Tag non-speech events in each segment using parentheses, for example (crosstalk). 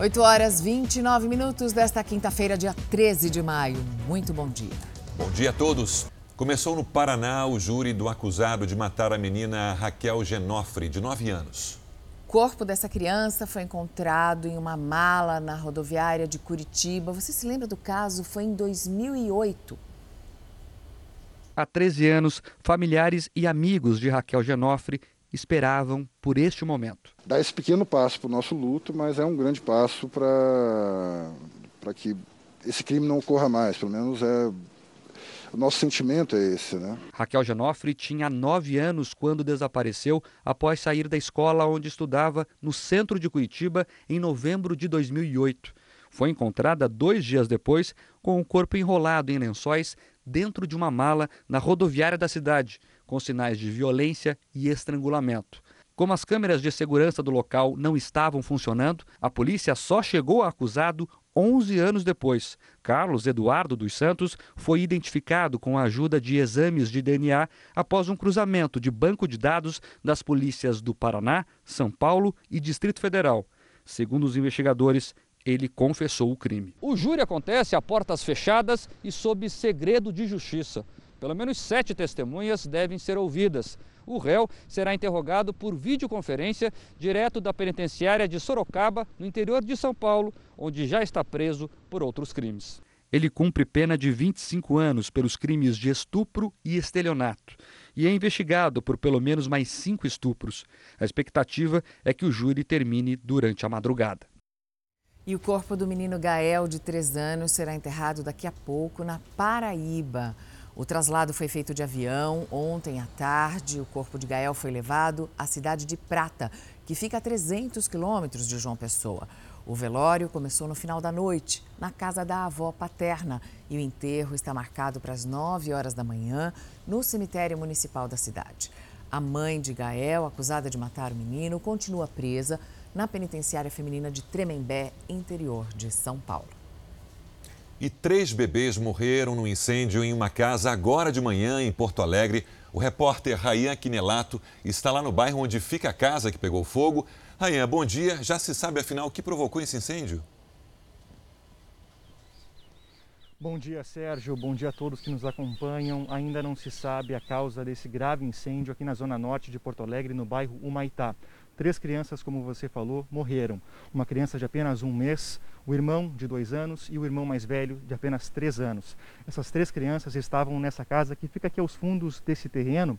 8 horas 29 minutos desta quinta-feira, dia 13 de maio. Muito bom dia. Bom dia a todos. Começou no Paraná o júri do acusado de matar a menina Raquel Genofre, de 9 anos. O corpo dessa criança foi encontrado em uma mala na rodoviária de Curitiba. Você se lembra do caso? Foi em 2008. Há 13 anos, familiares e amigos de Raquel Genofre esperavam por este momento. Dá esse pequeno passo para o nosso luto, mas é um grande passo para que esse crime não ocorra mais. Pelo menos é o nosso sentimento é esse, né? Raquel Genofre tinha nove anos quando desapareceu após sair da escola onde estudava no centro de Curitiba em novembro de 2008. Foi encontrada dois dias depois com o corpo enrolado em lençóis dentro de uma mala na rodoviária da cidade, com sinais de violência e estrangulamento. Como as câmeras de segurança do local não estavam funcionando, a polícia só chegou ao acusado 11 anos depois. Carlos Eduardo dos Santos foi identificado com a ajuda de exames de DNA após um cruzamento de banco de dados das polícias do Paraná, São Paulo e Distrito Federal. Segundo os investigadores, ele confessou o crime. O júri acontece a portas fechadas e sob segredo de justiça. Pelo menos sete testemunhas devem ser ouvidas. O réu será interrogado por videoconferência direto da penitenciária de Sorocaba, no interior de São Paulo, onde já está preso por outros crimes. Ele cumpre pena de 25 anos pelos crimes de estupro e estelionato e é investigado por pelo menos mais cinco estupros. A expectativa é que o júri termine durante a madrugada. E o corpo do menino Gael, de 3 anos, será enterrado daqui a pouco na Paraíba. O traslado foi feito de avião. Ontem à tarde, o corpo de Gael foi levado à cidade de Prata, que fica a 300 quilômetros de João Pessoa. O velório começou no final da noite, na casa da avó paterna, e o enterro está marcado para as 9 horas da manhã no cemitério municipal da cidade. A mãe de Gael, acusada de matar o menino, continua presa na penitenciária feminina de Tremembé, interior de São Paulo. E três bebês morreram no incêndio em uma casa agora de manhã em Porto Alegre. O repórter Rayan Quinelato está lá no bairro onde fica a casa que pegou fogo. Rayan, bom dia. Já se sabe afinal o que provocou esse incêndio? Bom dia, Sérgio. Bom dia a todos que nos acompanham. Ainda não se sabe a causa desse grave incêndio aqui na zona norte de Porto Alegre, no bairro Humaitá. Três crianças, como você falou, morreram. Uma criança de apenas um mês, o irmão de dois anos e o irmão mais velho de apenas três anos. Essas três crianças estavam nessa casa que fica aqui aos fundos desse terreno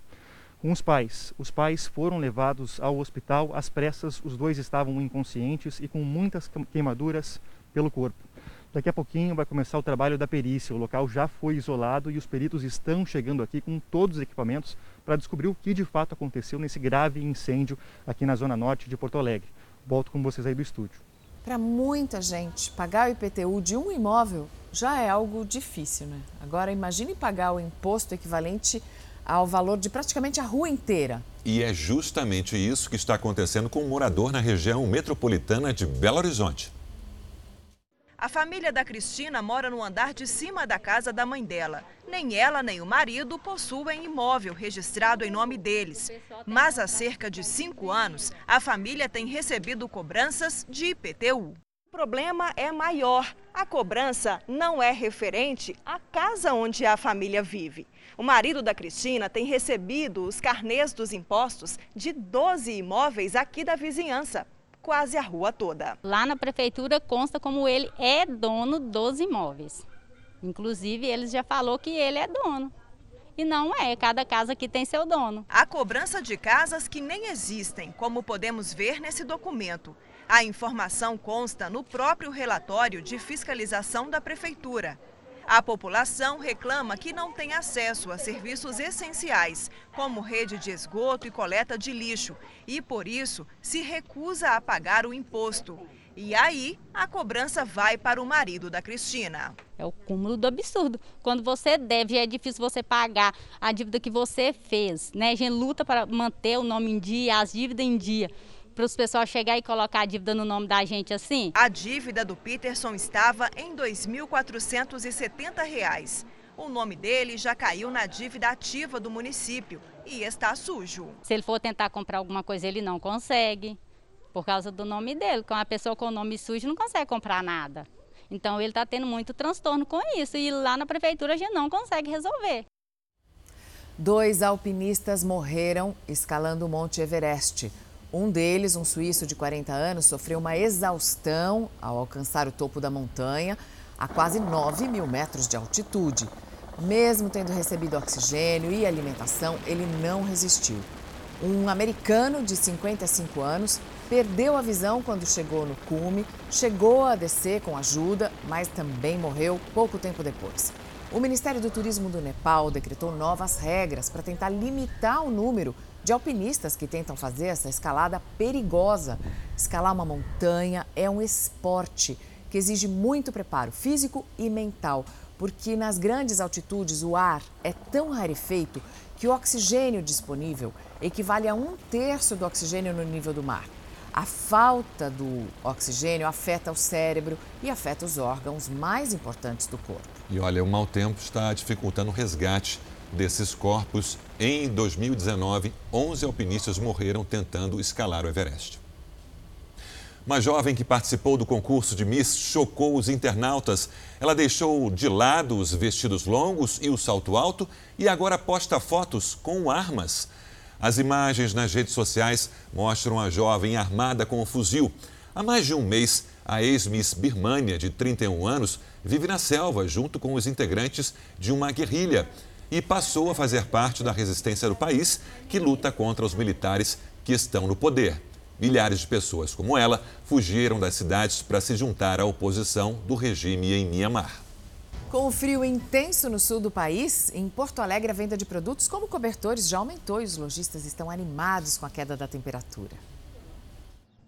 com os pais. Os pais foram levados ao hospital às pressas, os dois estavam inconscientes e com muitas queimaduras pelo corpo. Daqui a pouquinho vai começar o trabalho da perícia. O local já foi isolado e os peritos estão chegando aqui com todos os equipamentos para descobrir o que de fato aconteceu nesse grave incêndio aqui na zona norte de Porto Alegre. Volto com vocês aí do estúdio. Para muita gente, pagar o IPTU de um imóvel já é algo difícil, né? Agora imagine pagar o imposto equivalente ao valor de praticamente a rua inteira. E é justamente isso que está acontecendo com um morador na região metropolitana de Belo Horizonte. A família da Cristina mora no andar de cima da casa da mãe dela. Nem ela nem o marido possuem imóvel registrado em nome deles. Mas há cerca de cinco anos, a família tem recebido cobranças de IPTU. O problema é maior. A cobrança não é referente à casa onde a família vive. O marido da Cristina tem recebido os carnês dos impostos de 12 imóveis aqui da vizinhança quase a rua toda. Lá na prefeitura consta como ele é dono dos imóveis. Inclusive, ele já falou que ele é dono. E não é, cada casa aqui tem seu dono. A cobrança de casas que nem existem, como podemos ver nesse documento. A informação consta no próprio relatório de fiscalização da prefeitura. A população reclama que não tem acesso a serviços essenciais, como rede de esgoto e coleta de lixo, e por isso se recusa a pagar o imposto. E aí, a cobrança vai para o marido da Cristina. É o cúmulo do absurdo. Quando você deve, é difícil você pagar a dívida que você fez. Né? A gente luta para manter o nome em dia, as dívidas em dia para os pessoal chegar e colocar a dívida no nome da gente assim? A dívida do Peterson estava em R$ 2.470. O nome dele já caiu na dívida ativa do município e está sujo. Se ele for tentar comprar alguma coisa, ele não consegue. por causa do nome dele. Com a pessoa com o nome sujo não consegue comprar nada. Então ele está tendo muito transtorno com isso e lá na prefeitura a gente não consegue resolver. Dois alpinistas morreram escalando o Monte Everest. Um deles, um suíço de 40 anos, sofreu uma exaustão ao alcançar o topo da montanha a quase 9 mil metros de altitude. Mesmo tendo recebido oxigênio e alimentação, ele não resistiu. Um americano de 55 anos perdeu a visão quando chegou no cume, chegou a descer com ajuda, mas também morreu pouco tempo depois. O Ministério do Turismo do Nepal decretou novas regras para tentar limitar o número de alpinistas que tentam fazer essa escalada perigosa. Escalar uma montanha é um esporte que exige muito preparo físico e mental, porque nas grandes altitudes o ar é tão rarefeito que o oxigênio disponível equivale a um terço do oxigênio no nível do mar. A falta do oxigênio afeta o cérebro e afeta os órgãos mais importantes do corpo. E olha, o mau tempo está dificultando o resgate desses corpos. Em 2019, 11 alpinistas morreram tentando escalar o Everest. Uma jovem que participou do concurso de Miss chocou os internautas. Ela deixou de lado os vestidos longos e o salto alto e agora posta fotos com armas. As imagens nas redes sociais mostram a jovem armada com um fuzil. Há mais de um mês, a ex-Miss Birmania, de 31 anos, vive na selva junto com os integrantes de uma guerrilha e passou a fazer parte da resistência do país que luta contra os militares que estão no poder. Milhares de pessoas como ela fugiram das cidades para se juntar à oposição do regime em Myanmar. Com o frio intenso no sul do país, em Porto Alegre a venda de produtos como cobertores já aumentou e os lojistas estão animados com a queda da temperatura.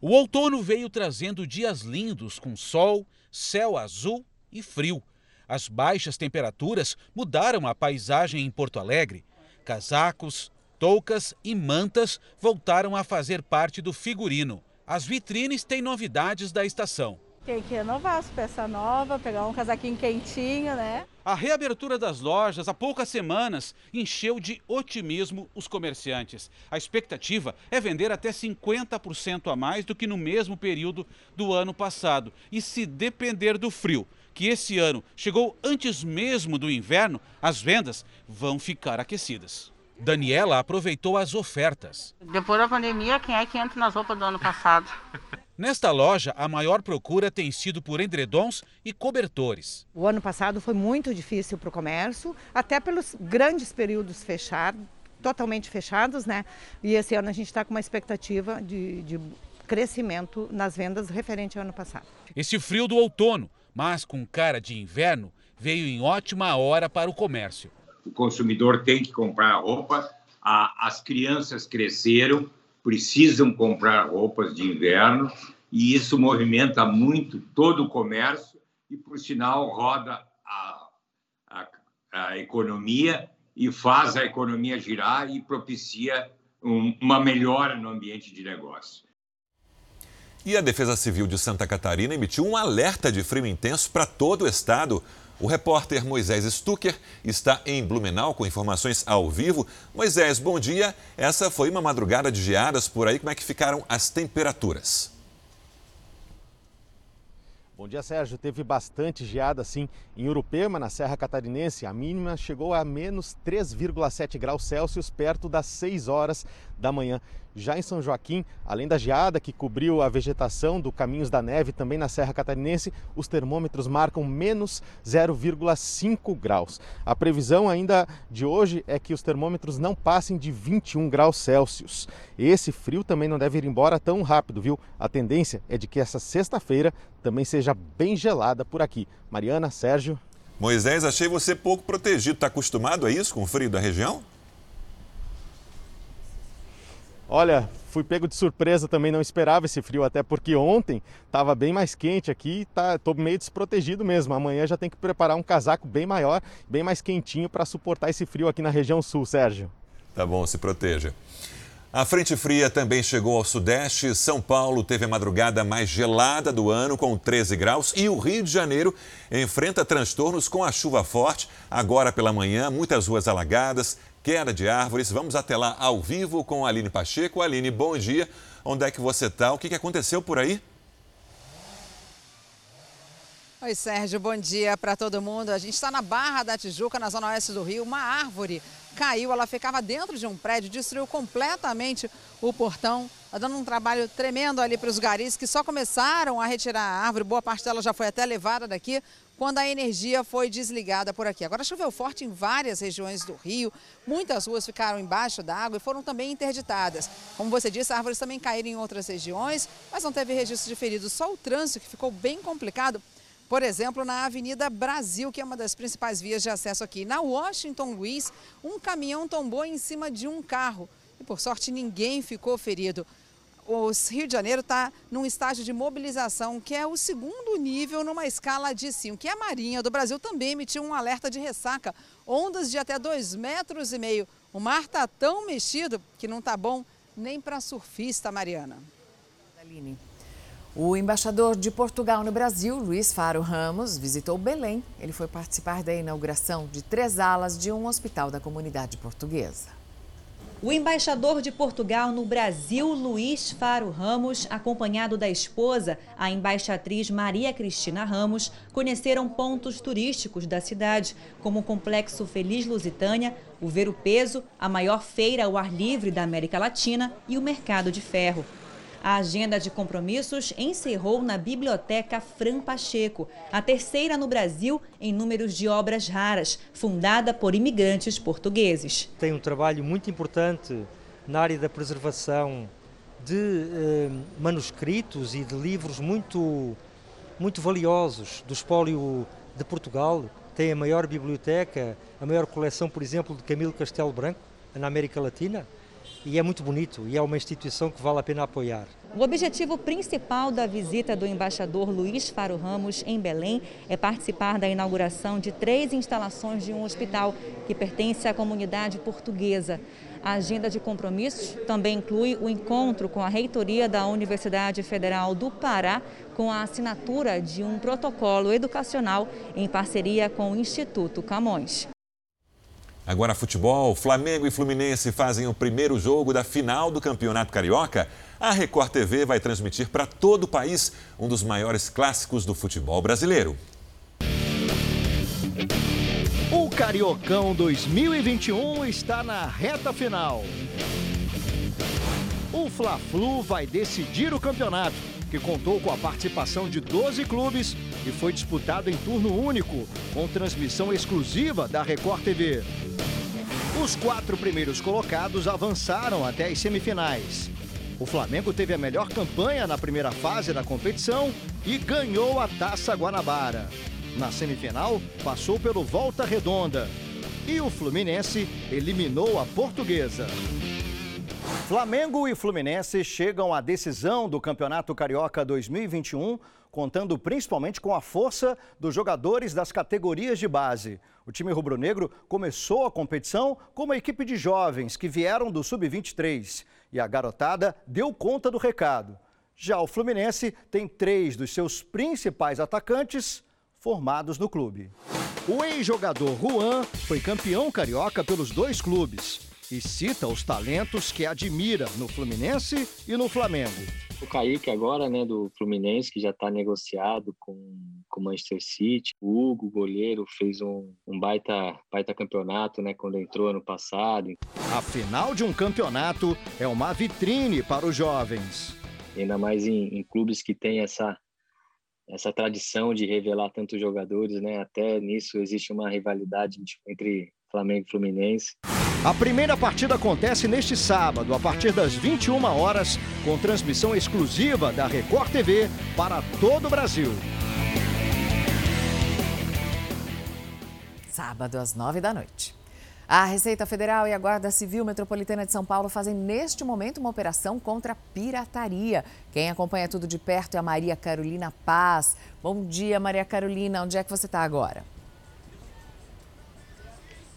O outono veio trazendo dias lindos com sol, céu azul e frio. As baixas temperaturas mudaram a paisagem em Porto Alegre. Casacos, toucas e mantas voltaram a fazer parte do figurino. As vitrines têm novidades da estação. Tem que renovar as peças novas, pegar um casaquinho quentinho, né? A reabertura das lojas há poucas semanas encheu de otimismo os comerciantes. A expectativa é vender até 50% a mais do que no mesmo período do ano passado. E se depender do frio, que esse ano chegou antes mesmo do inverno, as vendas vão ficar aquecidas. Daniela aproveitou as ofertas. Depois da pandemia, quem é que entra nas roupas do ano passado? (laughs) Nesta loja, a maior procura tem sido por edredons e cobertores. O ano passado foi muito difícil para o comércio, até pelos grandes períodos fechados, totalmente fechados, né? E esse ano a gente está com uma expectativa de, de crescimento nas vendas referente ao ano passado. Esse frio do outono, mas com cara de inverno, veio em ótima hora para o comércio o consumidor tem que comprar roupa, as crianças cresceram, precisam comprar roupas de inverno, e isso movimenta muito todo o comércio e, por sinal, roda a, a, a economia e faz a economia girar e propicia um, uma melhora no ambiente de negócio. E a Defesa Civil de Santa Catarina emitiu um alerta de frio intenso para todo o estado. O repórter Moisés Stucker está em Blumenau com informações ao vivo. Moisés, bom dia. Essa foi uma madrugada de geadas por aí. Como é que ficaram as temperaturas? Bom dia, Sérgio. Teve bastante geada, sim, em Urupema, na Serra Catarinense. A mínima chegou a menos 3,7 graus Celsius, perto das 6 horas da manhã. Já em São Joaquim, além da geada que cobriu a vegetação do Caminhos da Neve, também na Serra Catarinense, os termômetros marcam menos 0,5 graus. A previsão ainda de hoje é que os termômetros não passem de 21 graus Celsius. Esse frio também não deve ir embora tão rápido, viu? A tendência é de que essa sexta-feira também seja bem gelada por aqui. Mariana, Sérgio. Moisés, achei você pouco protegido. Está acostumado a isso com o frio da região? Olha, fui pego de surpresa também, não esperava esse frio, até porque ontem estava bem mais quente aqui, tá, tô meio desprotegido mesmo. Amanhã já tem que preparar um casaco bem maior, bem mais quentinho para suportar esse frio aqui na região sul, Sérgio. Tá bom, se proteja. A frente fria também chegou ao sudeste. São Paulo teve a madrugada mais gelada do ano, com 13 graus, e o Rio de Janeiro enfrenta transtornos com a chuva forte. Agora pela manhã, muitas ruas alagadas, queda de árvores. Vamos até lá ao vivo com a Aline Pacheco. Aline, bom dia. onde é que você está? O que, aconteceu por aí? Oi, Sérgio, bom dia para todo mundo. A gente está na Barra da Tijuca, na zona oeste do Rio. Uma árvore caiu, ela ficava dentro de um prédio, destruiu completamente o portão, tá dando um trabalho tremendo ali para os garis que só começaram a retirar a árvore. Boa parte dela já foi até levada daqui quando a energia foi desligada por aqui. Agora choveu forte em várias regiões do Rio, muitas ruas ficaram embaixo d'água e foram também interditadas. Como você disse, árvores também caíram em outras regiões, mas não teve registro de feridos, só o trânsito que ficou bem complicado por exemplo, na Avenida Brasil, que é uma das principais vias de acesso aqui. Na Washington Luiz, um caminhão tombou em cima de um carro e, por sorte, ninguém ficou ferido. O Rio de Janeiro está num estágio de mobilização, que é o segundo nível numa escala de 5, que a Marinha do Brasil também emitiu um alerta de ressaca, ondas de até 2 metros e meio. O mar está tão mexido que não está bom nem para surfista, Mariana. Aline. O embaixador de Portugal no Brasil, Luiz Faro Ramos, visitou Belém. Ele foi participar da inauguração de três alas de um hospital da comunidade portuguesa. O embaixador de Portugal no Brasil, Luiz Faro Ramos, acompanhado da esposa, a embaixatriz Maria Cristina Ramos, conheceram pontos turísticos da cidade, como o Complexo Feliz Lusitânia, o Ver o Peso, a maior feira ao ar livre da América Latina e o Mercado de Ferro. A agenda de compromissos encerrou na Biblioteca Fran Pacheco, a terceira no Brasil em números de obras raras, fundada por imigrantes portugueses. Tem um trabalho muito importante na área da preservação de eh, manuscritos e de livros muito, muito valiosos do espólio de Portugal. Tem a maior biblioteca, a maior coleção, por exemplo, de Camilo Castelo Branco, na América Latina e é muito bonito e é uma instituição que vale a pena apoiar. O objetivo principal da visita do embaixador Luiz Faro Ramos em Belém é participar da inauguração de três instalações de um hospital que pertence à comunidade portuguesa. A agenda de compromissos também inclui o encontro com a reitoria da Universidade Federal do Pará, com a assinatura de um protocolo educacional em parceria com o Instituto Camões. Agora futebol, Flamengo e Fluminense fazem o primeiro jogo da final do Campeonato Carioca. A Record TV vai transmitir para todo o país um dos maiores clássicos do futebol brasileiro. O Cariocão 2021 está na reta final. O Fla-Flu vai decidir o campeonato, que contou com a participação de 12 clubes e foi disputado em turno único, com transmissão exclusiva da Record TV. Os quatro primeiros colocados avançaram até as semifinais. O Flamengo teve a melhor campanha na primeira fase da competição e ganhou a Taça Guanabara. Na semifinal, passou pelo Volta Redonda. E o Fluminense eliminou a Portuguesa. Flamengo e Fluminense chegam à decisão do Campeonato Carioca 2021, contando principalmente com a força dos jogadores das categorias de base. O time rubro-negro começou a competição com uma equipe de jovens que vieram do sub-23 e a garotada deu conta do recado. Já o Fluminense tem três dos seus principais atacantes formados no clube. O ex-jogador Juan foi campeão carioca pelos dois clubes e cita os talentos que admira no Fluminense e no Flamengo. O Kaique agora, né, do Fluminense, que já está negociado com o Manchester City. O Hugo, goleiro, fez um, um baita, baita campeonato, né, quando entrou ano passado. A final de um campeonato é uma vitrine para os jovens. Ainda mais em, em clubes que têm essa, essa tradição de revelar tantos jogadores, né? Até nisso existe uma rivalidade entre Flamengo e Fluminense. A primeira partida acontece neste sábado, a partir das 21 horas, com transmissão exclusiva da Record TV para todo o Brasil. Sábado às 9 da noite. A Receita Federal e a Guarda Civil Metropolitana de São Paulo fazem neste momento uma operação contra a pirataria. Quem acompanha tudo de perto é a Maria Carolina Paz. Bom dia, Maria Carolina. Onde é que você está agora?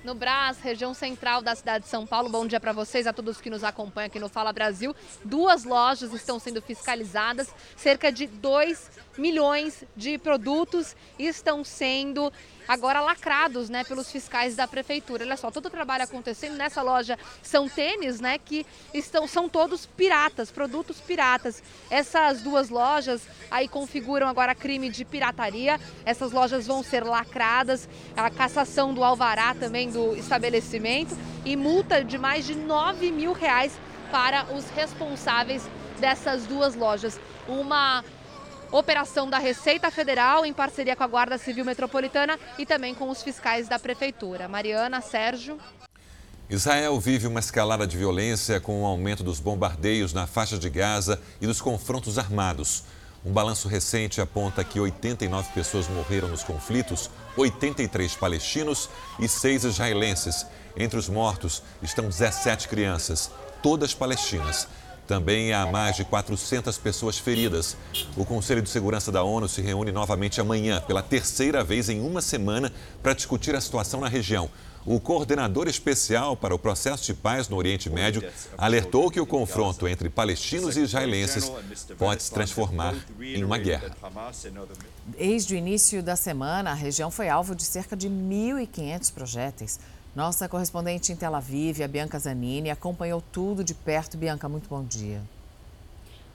No Brás, região central da cidade de São Paulo. Bom dia para vocês, a todos que nos acompanham aqui no Fala Brasil. Duas lojas estão sendo fiscalizadas, cerca de 2 milhões de produtos estão sendo agora lacrados, né, pelos fiscais da prefeitura. Olha só, todo o trabalho acontecendo nessa loja são tênis, né, que estão são todos piratas, produtos piratas. Essas duas lojas aí configuram agora crime de pirataria. Essas lojas vão ser lacradas, a cassação do alvará também do estabelecimento e multa de mais de 9 mil reais para os responsáveis dessas duas lojas. Uma operação da Receita Federal em parceria com a Guarda Civil Metropolitana e também com os fiscais da Prefeitura. Mariana, Sérgio. Israel vive uma escalada de violência com o aumento dos bombardeios na faixa de Gaza e dos confrontos armados. Um balanço recente aponta que 89 pessoas morreram nos conflitos, 83 palestinos e 6 israelenses. Entre os mortos estão 17 crianças, todas palestinas. Também há mais de 400 pessoas feridas. O Conselho de Segurança da ONU se reúne novamente amanhã, pela terceira vez em uma semana, para discutir a situação na região. O coordenador especial para o processo de paz no Oriente Médio alertou que o confronto entre palestinos e israelenses pode se transformar em uma guerra. Desde o início da semana, a região foi alvo de cerca de 1.500 projéteis. Nossa correspondente em Tel Aviv, a Bianca Zanini, acompanhou tudo de perto. Bianca, muito bom dia.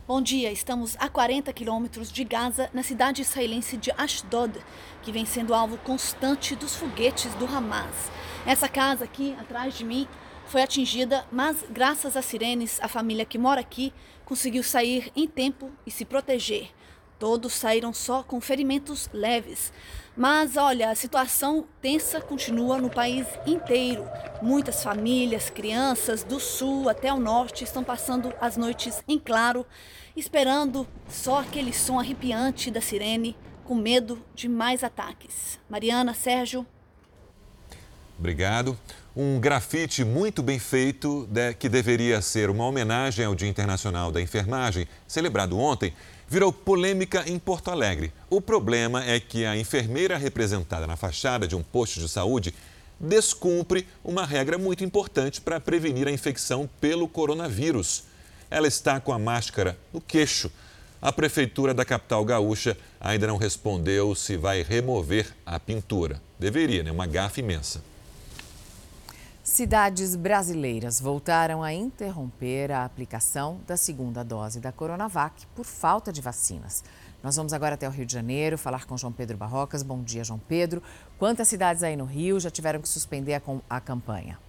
Bom dia, estamos a 40 quilômetros de Gaza, na cidade israelense de Ashdod, que vem sendo alvo constante dos foguetes do Hamas. Essa casa aqui, atrás de mim, foi atingida, mas graças às sirenes, a família que mora aqui conseguiu sair em tempo e se proteger. Todos saíram só com ferimentos leves. Mas olha, a situação tensa continua no país inteiro. Muitas famílias, crianças do sul até o norte estão passando as noites em claro, esperando só aquele som arrepiante da sirene, com medo de mais ataques. Mariana, Sérgio. Obrigado. Um grafite muito bem feito, que deveria ser uma homenagem ao Dia Internacional da Enfermagem, celebrado ontem, virou polêmica em Porto Alegre. O problema é que a enfermeira representada na fachada de um posto de saúde descumpre uma regra muito importante para prevenir a infecção pelo coronavírus. Ela está com a máscara no queixo. A prefeitura da capital gaúcha ainda não respondeu se vai remover a pintura. Deveria, né? Uma gafe imensa. Cidades brasileiras voltaram a interromper a aplicação da segunda dose da Coronavac por falta de vacinas. Nós vamos agora até o Rio de Janeiro falar com João Pedro Barrocas. Bom dia, João Pedro. Quantas cidades aí no Rio já tiveram que suspender a, a campanha?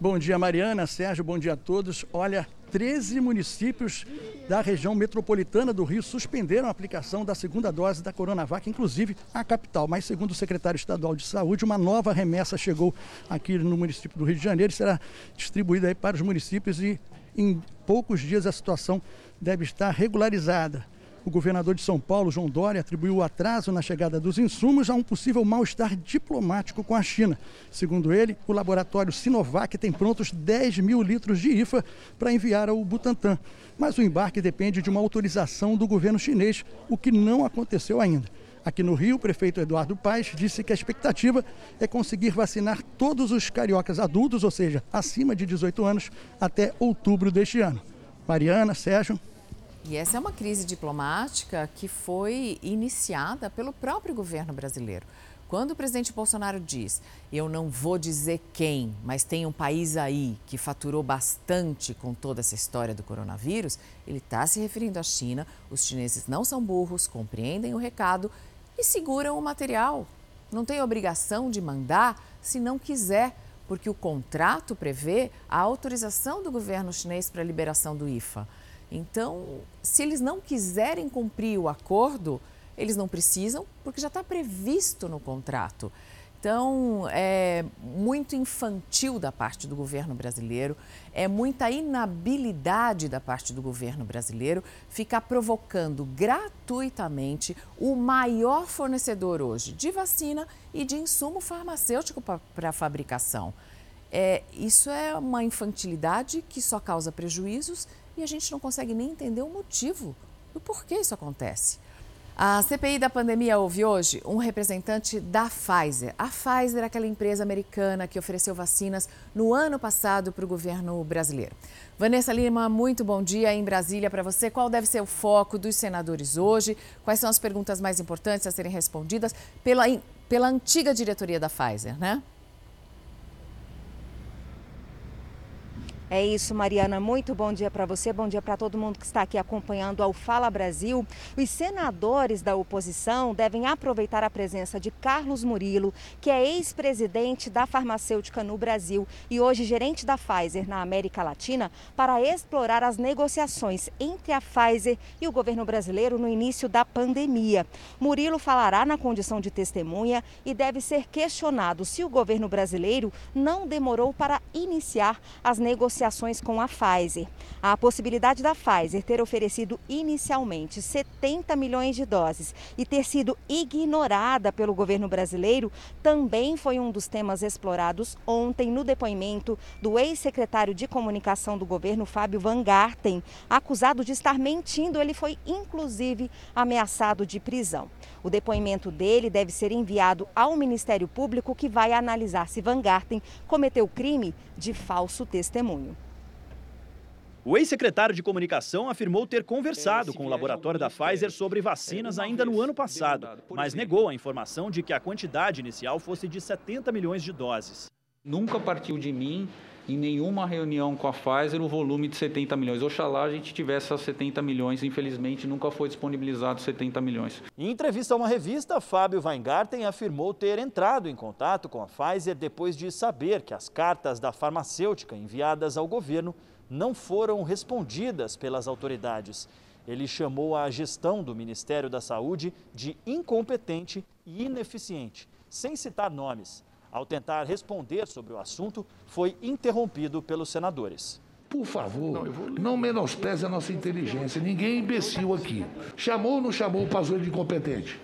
Bom dia, Mariana, Sérgio, bom dia a todos. Olha, 13 municípios da região metropolitana do Rio suspenderam a aplicação da segunda dose da Coronavac, inclusive a capital. Mas, segundo o secretário estadual de saúde, uma nova remessa chegou aqui no município do Rio de Janeiro e será distribuída para os municípios e em poucos dias a situação deve estar regularizada. O governador de São Paulo, João Dória, atribuiu o atraso na chegada dos insumos a um possível mal-estar diplomático com a China. Segundo ele, o laboratório Sinovac tem prontos 10 mil litros de IFA para enviar ao Butantan. Mas o embarque depende de uma autorização do governo chinês, o que não aconteceu ainda. Aqui no Rio, o prefeito Eduardo Paes disse que a expectativa é conseguir vacinar todos os cariocas adultos, ou seja, acima de 18 anos, até outubro deste ano. Mariana, Sérgio. E essa é uma crise diplomática que foi iniciada pelo próprio governo brasileiro. Quando o presidente Bolsonaro diz, eu não vou dizer quem, mas tem um país aí que faturou bastante com toda essa história do coronavírus, ele está se referindo à China. Os chineses não são burros, compreendem o recado e seguram o material. Não tem obrigação de mandar se não quiser, porque o contrato prevê a autorização do governo chinês para a liberação do IFA. Então, se eles não quiserem cumprir o acordo, eles não precisam, porque já está previsto no contrato. Então, é muito infantil da parte do governo brasileiro, é muita inabilidade da parte do governo brasileiro ficar provocando gratuitamente o maior fornecedor hoje de vacina e de insumo farmacêutico para fabricação. É, isso é uma infantilidade que só causa prejuízos e a gente não consegue nem entender o motivo do porquê isso acontece. A CPI da pandemia houve hoje um representante da Pfizer. A Pfizer é aquela empresa americana que ofereceu vacinas no ano passado para o governo brasileiro. Vanessa Lima, muito bom dia em Brasília para você. Qual deve ser o foco dos senadores hoje? Quais são as perguntas mais importantes a serem respondidas pela, pela antiga diretoria da Pfizer, né? É isso, Mariana. Muito bom dia para você, bom dia para todo mundo que está aqui acompanhando ao Fala Brasil. Os senadores da oposição devem aproveitar a presença de Carlos Murilo, que é ex-presidente da farmacêutica no Brasil e hoje gerente da Pfizer na América Latina, para explorar as negociações entre a Pfizer e o governo brasileiro no início da pandemia. Murilo falará na condição de testemunha e deve ser questionado se o governo brasileiro não demorou para iniciar as negociações negociações com a Pfizer. A possibilidade da Pfizer ter oferecido inicialmente 70 milhões de doses e ter sido ignorada pelo governo brasileiro também foi um dos temas explorados ontem no depoimento do ex-secretário de comunicação do governo, Fábio Van Garten. Acusado de estar mentindo, ele foi inclusive ameaçado de prisão. O depoimento dele deve ser enviado ao Ministério Público, que vai analisar se Van Garten cometeu crime de falso testemunho. O ex-secretário de comunicação afirmou ter conversado com o laboratório da Pfizer sobre vacinas ainda no ano passado, mas negou a informação de que a quantidade inicial fosse de 70 milhões de doses. Nunca partiu de mim em nenhuma reunião com a Pfizer o volume de 70 milhões. Oxalá a gente tivesse essas 70 milhões, infelizmente nunca foi disponibilizado 70 milhões. Em entrevista a uma revista, Fábio Weingarten afirmou ter entrado em contato com a Pfizer depois de saber que as cartas da farmacêutica enviadas ao governo não foram respondidas pelas autoridades. Ele chamou a gestão do Ministério da Saúde de incompetente e ineficiente, sem citar nomes. Ao tentar responder sobre o assunto, foi interrompido pelos senadores. Por favor, não menospreze a nossa inteligência. Ninguém é imbecil aqui. Chamou ou não chamou o Pazuello de incompetente?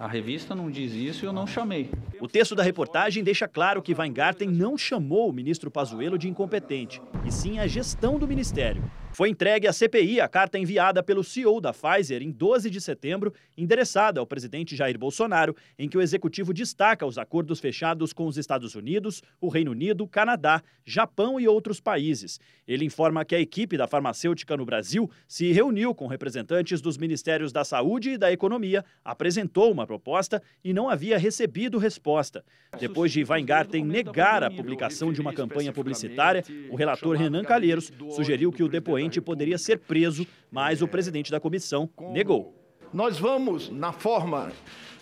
A revista não diz isso e eu não chamei. O texto da reportagem deixa claro que Weingarten não chamou o ministro Pazuello de incompetente, e sim a gestão do ministério. Foi entregue à CPI a carta enviada pelo CEO da Pfizer em 12 de setembro, endereçada ao presidente Jair Bolsonaro, em que o executivo destaca os acordos fechados com os Estados Unidos, o Reino Unido, Canadá, Japão e outros países. Ele informa que a equipe da farmacêutica no Brasil se reuniu com representantes dos Ministérios da Saúde e da Economia, apresentou uma proposta e não havia recebido resposta. Depois de Weingarten negar a publicação de uma campanha publicitária, o relator Renan Calheiros sugeriu que o depoente poderia ser preso, mas o presidente da comissão negou. Nós vamos, na forma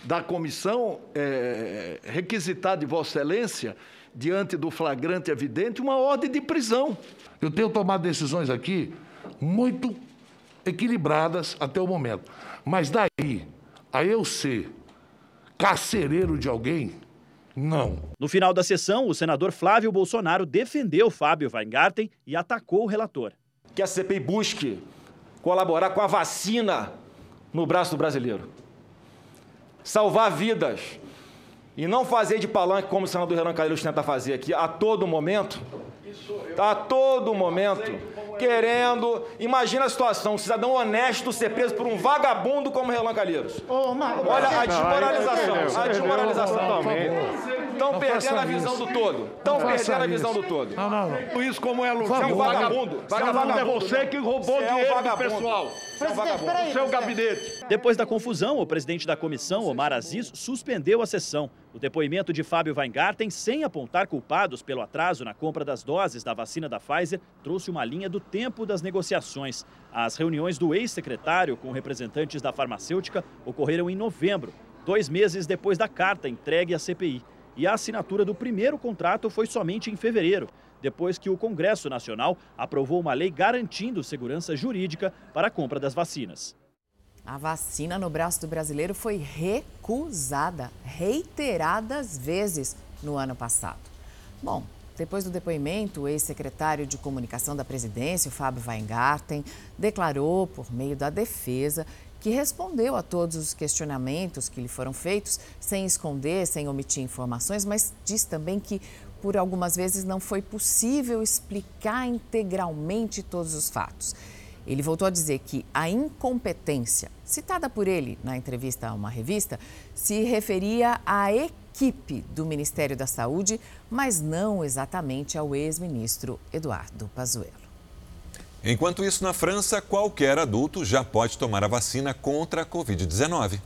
da comissão, é, requisitar de Vossa Excelência, diante do flagrante evidente, uma ordem de prisão. Eu tenho tomado decisões aqui muito equilibradas até o momento. Mas daí a eu ser carcereiro de alguém, não. No final da sessão, o senador Flávio Bolsonaro defendeu Fábio Weingarten e atacou o relator que a CPI busque colaborar com a vacina no braço do brasileiro. Salvar vidas. E não fazer de palanque como o senador Renan Calheiros tenta fazer aqui a todo momento. A todo momento. Querendo. Imagina a situação: um cidadão honesto ser preso por um vagabundo como Renan Calheiros. Olha a desmoralização. A desmoralização. Estão perdendo a visão do todo. Estão perdendo a visão do todo. Não, não, não. Isso como é aluno. Você é um vagabundo. Vagabundo é você que roubou dinheiro do pessoal. Presidente, Seu gabinete. Depois da confusão, o presidente da comissão, Omar Aziz, suspendeu a sessão. O depoimento de Fábio Weingarten, sem apontar culpados pelo atraso na compra das doses da vacina da Pfizer, trouxe uma linha do tempo das negociações. As reuniões do ex-secretário com representantes da farmacêutica ocorreram em novembro, dois meses depois da carta entregue à CPI. E a assinatura do primeiro contrato foi somente em fevereiro, depois que o Congresso Nacional aprovou uma lei garantindo segurança jurídica para a compra das vacinas. A vacina no braço do brasileiro foi recusada reiteradas vezes no ano passado. Bom, depois do depoimento, o ex-secretário de comunicação da presidência, o Fábio Weingarten, declarou, por meio da defesa, que respondeu a todos os questionamentos que lhe foram feitos, sem esconder, sem omitir informações, mas disse também que por algumas vezes não foi possível explicar integralmente todos os fatos. Ele voltou a dizer que a incompetência, citada por ele na entrevista a uma revista, se referia à equipe do Ministério da Saúde, mas não exatamente ao ex-ministro Eduardo Pazuello. Enquanto isso, na França, qualquer adulto já pode tomar a vacina contra a Covid-19.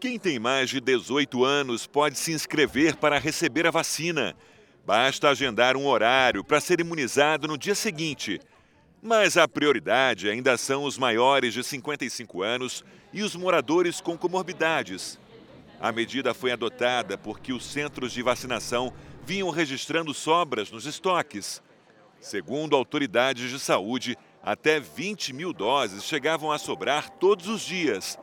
Quem tem mais de 18 anos pode se inscrever para receber a vacina. Basta agendar um horário para ser imunizado no dia seguinte. Mas a prioridade ainda são os maiores de 55 anos e os moradores com comorbidades. A medida foi adotada porque os centros de vacinação vinham registrando sobras nos estoques. Segundo autoridades de saúde, até 20 mil doses chegavam a sobrar todos os dias.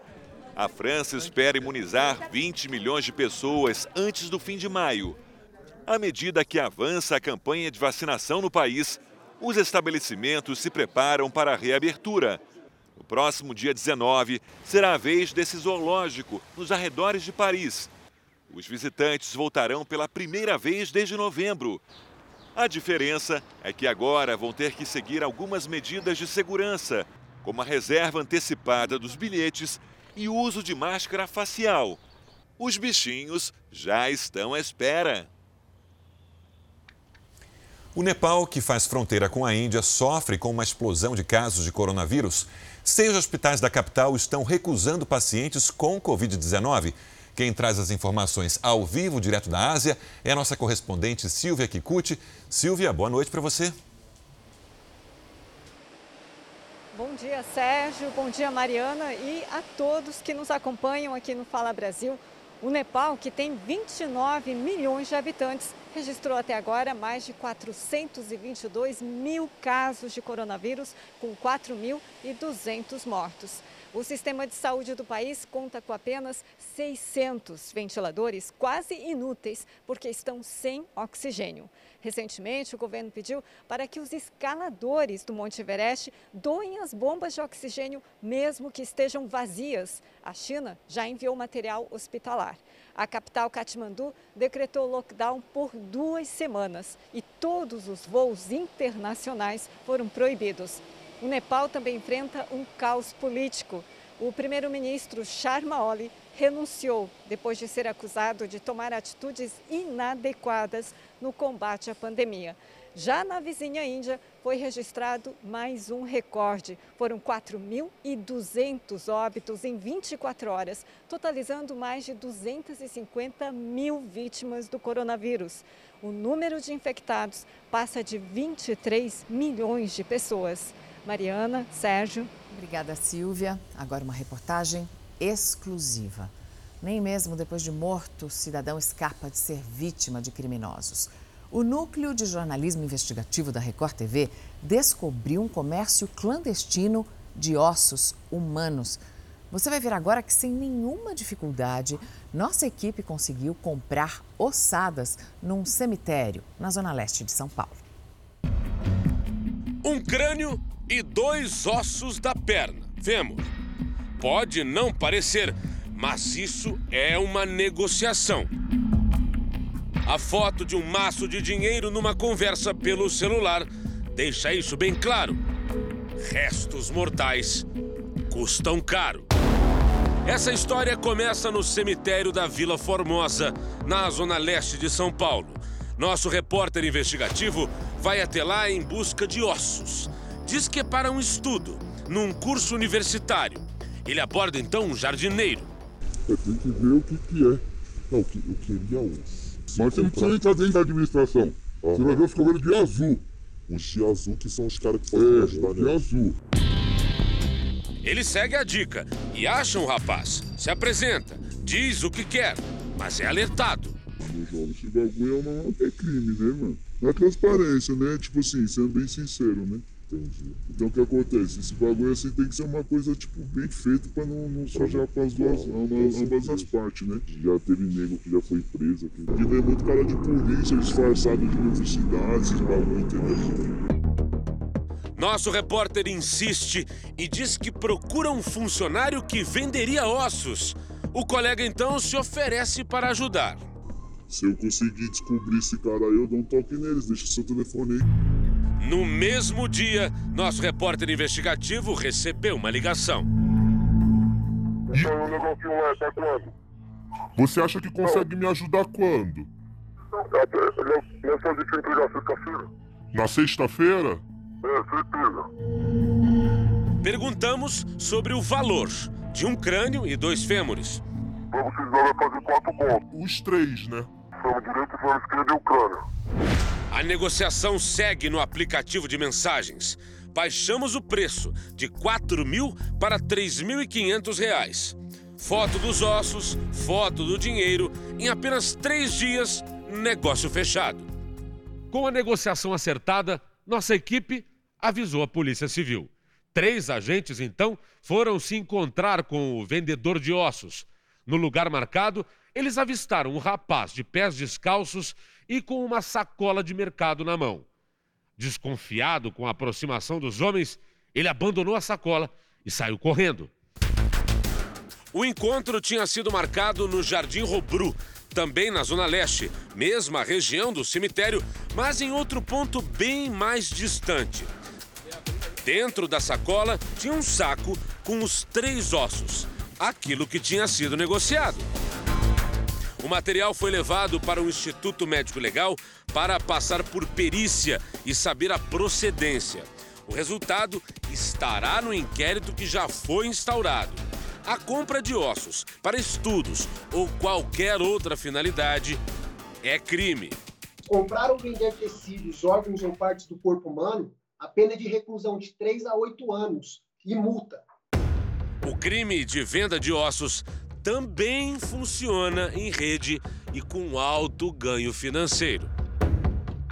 A França espera imunizar 20 milhões de pessoas antes do fim de maio. À medida que avança a campanha de vacinação no país, os estabelecimentos se preparam para a reabertura. No próximo dia 19, será a vez desse zoológico nos arredores de Paris. Os visitantes voltarão pela primeira vez desde novembro. A diferença é que agora vão ter que seguir algumas medidas de segurança, como a reserva antecipada dos bilhetes e o uso de máscara facial. Os bichinhos já estão à espera. O Nepal, que faz fronteira com a Índia, sofre com uma explosão de casos de coronavírus. Seis hospitais da capital estão recusando pacientes com Covid-19. Quem traz as informações ao vivo, direto da Ásia, é a nossa correspondente Silvia Kikuchi. Silvia, boa noite para você. Bom dia, Sérgio. Bom dia, Mariana. E a todos que nos acompanham aqui no Fala Brasil. O Nepal, que tem 29 milhões de habitantes, registrou até agora mais de 422 mil casos de coronavírus, com 4.200 mortos. O sistema de saúde do país conta com apenas 600 ventiladores, quase inúteis, porque estão sem oxigênio. Recentemente, o governo pediu para que os escaladores do Monte Everest doem as bombas de oxigênio, mesmo que estejam vazias. A China já enviou material hospitalar. A capital Katmandu decretou lockdown por duas semanas e todos os voos internacionais foram proibidos. O Nepal também enfrenta um caos político. O primeiro-ministro Sharma Oli renunciou depois de ser acusado de tomar atitudes inadequadas no combate à pandemia. Já na vizinha Índia, foi registrado mais um recorde. Foram 4.200 óbitos em 24 horas, totalizando mais de 250 mil vítimas do coronavírus. O número de infectados passa de 23 milhões de pessoas. Mariana, Sérgio. Obrigada, Silvia. Agora uma reportagem exclusiva. Nem mesmo depois de morto, o cidadão escapa de ser vítima de criminosos. O Núcleo de Jornalismo Investigativo da Record TV descobriu um comércio clandestino de ossos humanos. Você vai ver agora que, sem nenhuma dificuldade, nossa equipe conseguiu comprar ossadas num cemitério na zona leste de São Paulo. Um crânio e dois ossos da perna. Vemos. Pode não parecer, mas isso é uma negociação. A foto de um maço de dinheiro numa conversa pelo celular deixa isso bem claro. Restos mortais custam caro. Essa história começa no cemitério da Vila Formosa, na zona leste de São Paulo. Nosso repórter investigativo vai até lá em busca de ossos diz que é para um estudo, num curso universitário. Ele aborda então um jardineiro. Eu tenho que ver o que, que é. Não, que, eu queria uns. Mas você não precisa entrar dentro da administração. Você vai ver os cavalos de azul. Os de azul que são os caras que fazem é, ajudar, de azul. Ele segue a dica e acha um rapaz. Se apresenta, diz o que quer, mas é alertado. Meu jovem, esse bagulho é, uma, é crime, né, mano? Na transparência, né? Tipo assim, sendo bem sincero, né? Entendi. Então o que acontece? Esse bagulho assim tem que ser uma coisa, tipo, bem feita pra não, não sujar pras duas, ambas, ambas as partes, né? Já teve nego que já foi preso aqui. E vem muito cara de polícia disfarçado de universidade, esses bagulho, entendeu? Nosso repórter insiste e diz que procura um funcionário que venderia ossos. O colega então se oferece para ajudar. Se eu conseguir descobrir esse cara aí, eu dou um toque neles, deixa seu telefone aí. No mesmo dia, nosso repórter investigativo recebeu uma ligação. Então, o negocinho lá tá quando? Você acha que consegue me ajudar quando? Nós fazer que entregar sexta-feira. Na sexta-feira? É, certeza. Perguntamos sobre o valor de um crânio e dois fêmures. Pra vocês vai fazer quatro pontos. Os três, né? Fêmur direito, fêmur esquerdo e o crânio. A negociação segue no aplicativo de mensagens. Baixamos o preço de 4 mil para 3.500 reais. Foto dos ossos, foto do dinheiro. Em apenas três dias, negócio fechado. Com a negociação acertada, nossa equipe avisou a Polícia Civil. Três agentes, então, foram se encontrar com o vendedor de ossos. No lugar marcado, eles avistaram um rapaz de pés descalços e com uma sacola de mercado na mão. Desconfiado com a aproximação dos homens, ele abandonou a sacola e saiu correndo. O encontro tinha sido marcado no Jardim Robru, também na Zona Leste, mesma região do cemitério, mas em outro ponto bem mais distante. Dentro da sacola tinha um saco com os três ossos, aquilo que tinha sido negociado. O material foi levado para o Instituto Médico Legal para passar por perícia e saber a procedência. O resultado estará no inquérito que já foi instaurado. A compra de ossos para estudos ou qualquer outra finalidade é crime. Comprar ou vender tecidos, órgãos ou partes do corpo humano, a pena é de reclusão de 3 a 8 anos e multa. O crime de venda de ossos também funciona em rede e com alto ganho financeiro.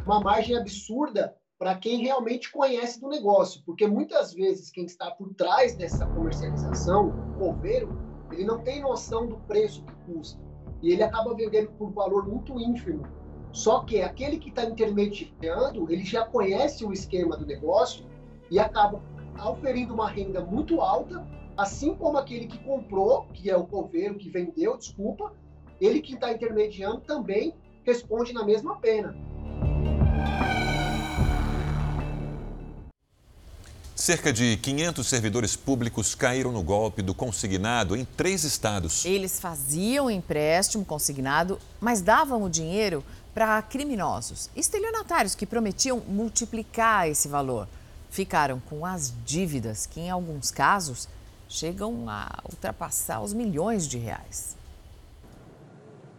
Uma margem absurda para quem realmente conhece do negócio, porque muitas vezes quem está por trás dessa comercialização, o coveiro, ele não tem noção do preço que custa e ele acaba vendendo por um valor muito ínfimo. Só que aquele que está intermediando, ele já conhece o esquema do negócio e acaba oferindo uma renda muito alta Assim como aquele que comprou, que é o coveiro que vendeu, desculpa, ele que está intermediando também responde na mesma pena. Cerca de 500 servidores públicos caíram no golpe do consignado em três estados. Eles faziam empréstimo consignado, mas davam o dinheiro para criminosos, estelionatários que prometiam multiplicar esse valor. Ficaram com as dívidas, que em alguns casos chegam a ultrapassar os milhões de reais.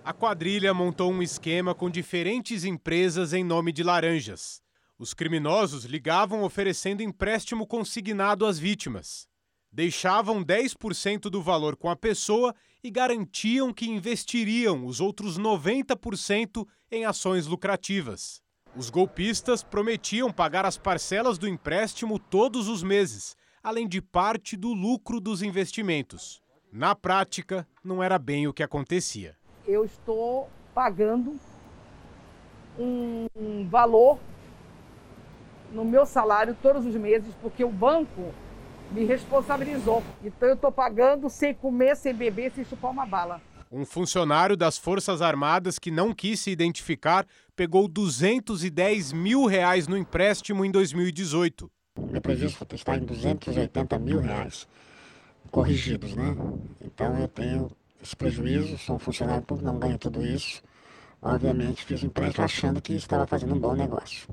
A quadrilha montou um esquema com diferentes empresas em nome de laranjas. Os criminosos ligavam oferecendo empréstimo consignado às vítimas. Deixavam 10% do valor com a pessoa e garantiam que investiriam os outros 90% em ações lucrativas. Os golpistas prometiam pagar as parcelas do empréstimo todos os meses além de parte do lucro dos investimentos. Na prática, não era bem o que acontecia. Eu estou pagando um valor no meu salário todos os meses, porque o banco me responsabilizou. Então eu estou pagando sem comer, sem beber, sem chupar uma bala. Um funcionário das Forças Armadas que não quis se identificar pegou 210 mil reais no empréstimo em 2018. Meu prejuízo está em 280 mil reais corrigidos, né? Então eu tenho esse prejuízo, sou um funcionário público, não ganho tudo isso. Obviamente fiz o empréstimo achando que estava fazendo um bom negócio.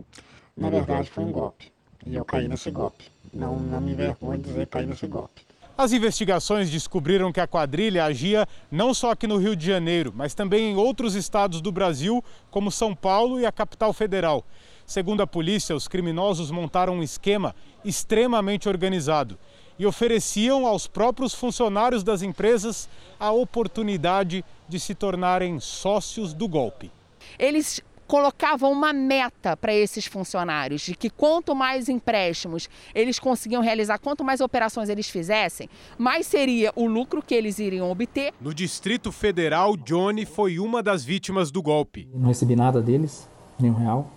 Na verdade foi um golpe. E eu caí nesse golpe. Não, não me envergonho de dizer que caí nesse golpe. As investigações descobriram que a quadrilha agia não só aqui no Rio de Janeiro, mas também em outros estados do Brasil, como São Paulo e a capital federal. Segundo a polícia, os criminosos montaram um esquema extremamente organizado e ofereciam aos próprios funcionários das empresas a oportunidade de se tornarem sócios do golpe. Eles colocavam uma meta para esses funcionários de que quanto mais empréstimos eles conseguiam realizar, quanto mais operações eles fizessem, mais seria o lucro que eles iriam obter. No Distrito Federal, Johnny foi uma das vítimas do golpe. Não recebi nada deles, nenhum real.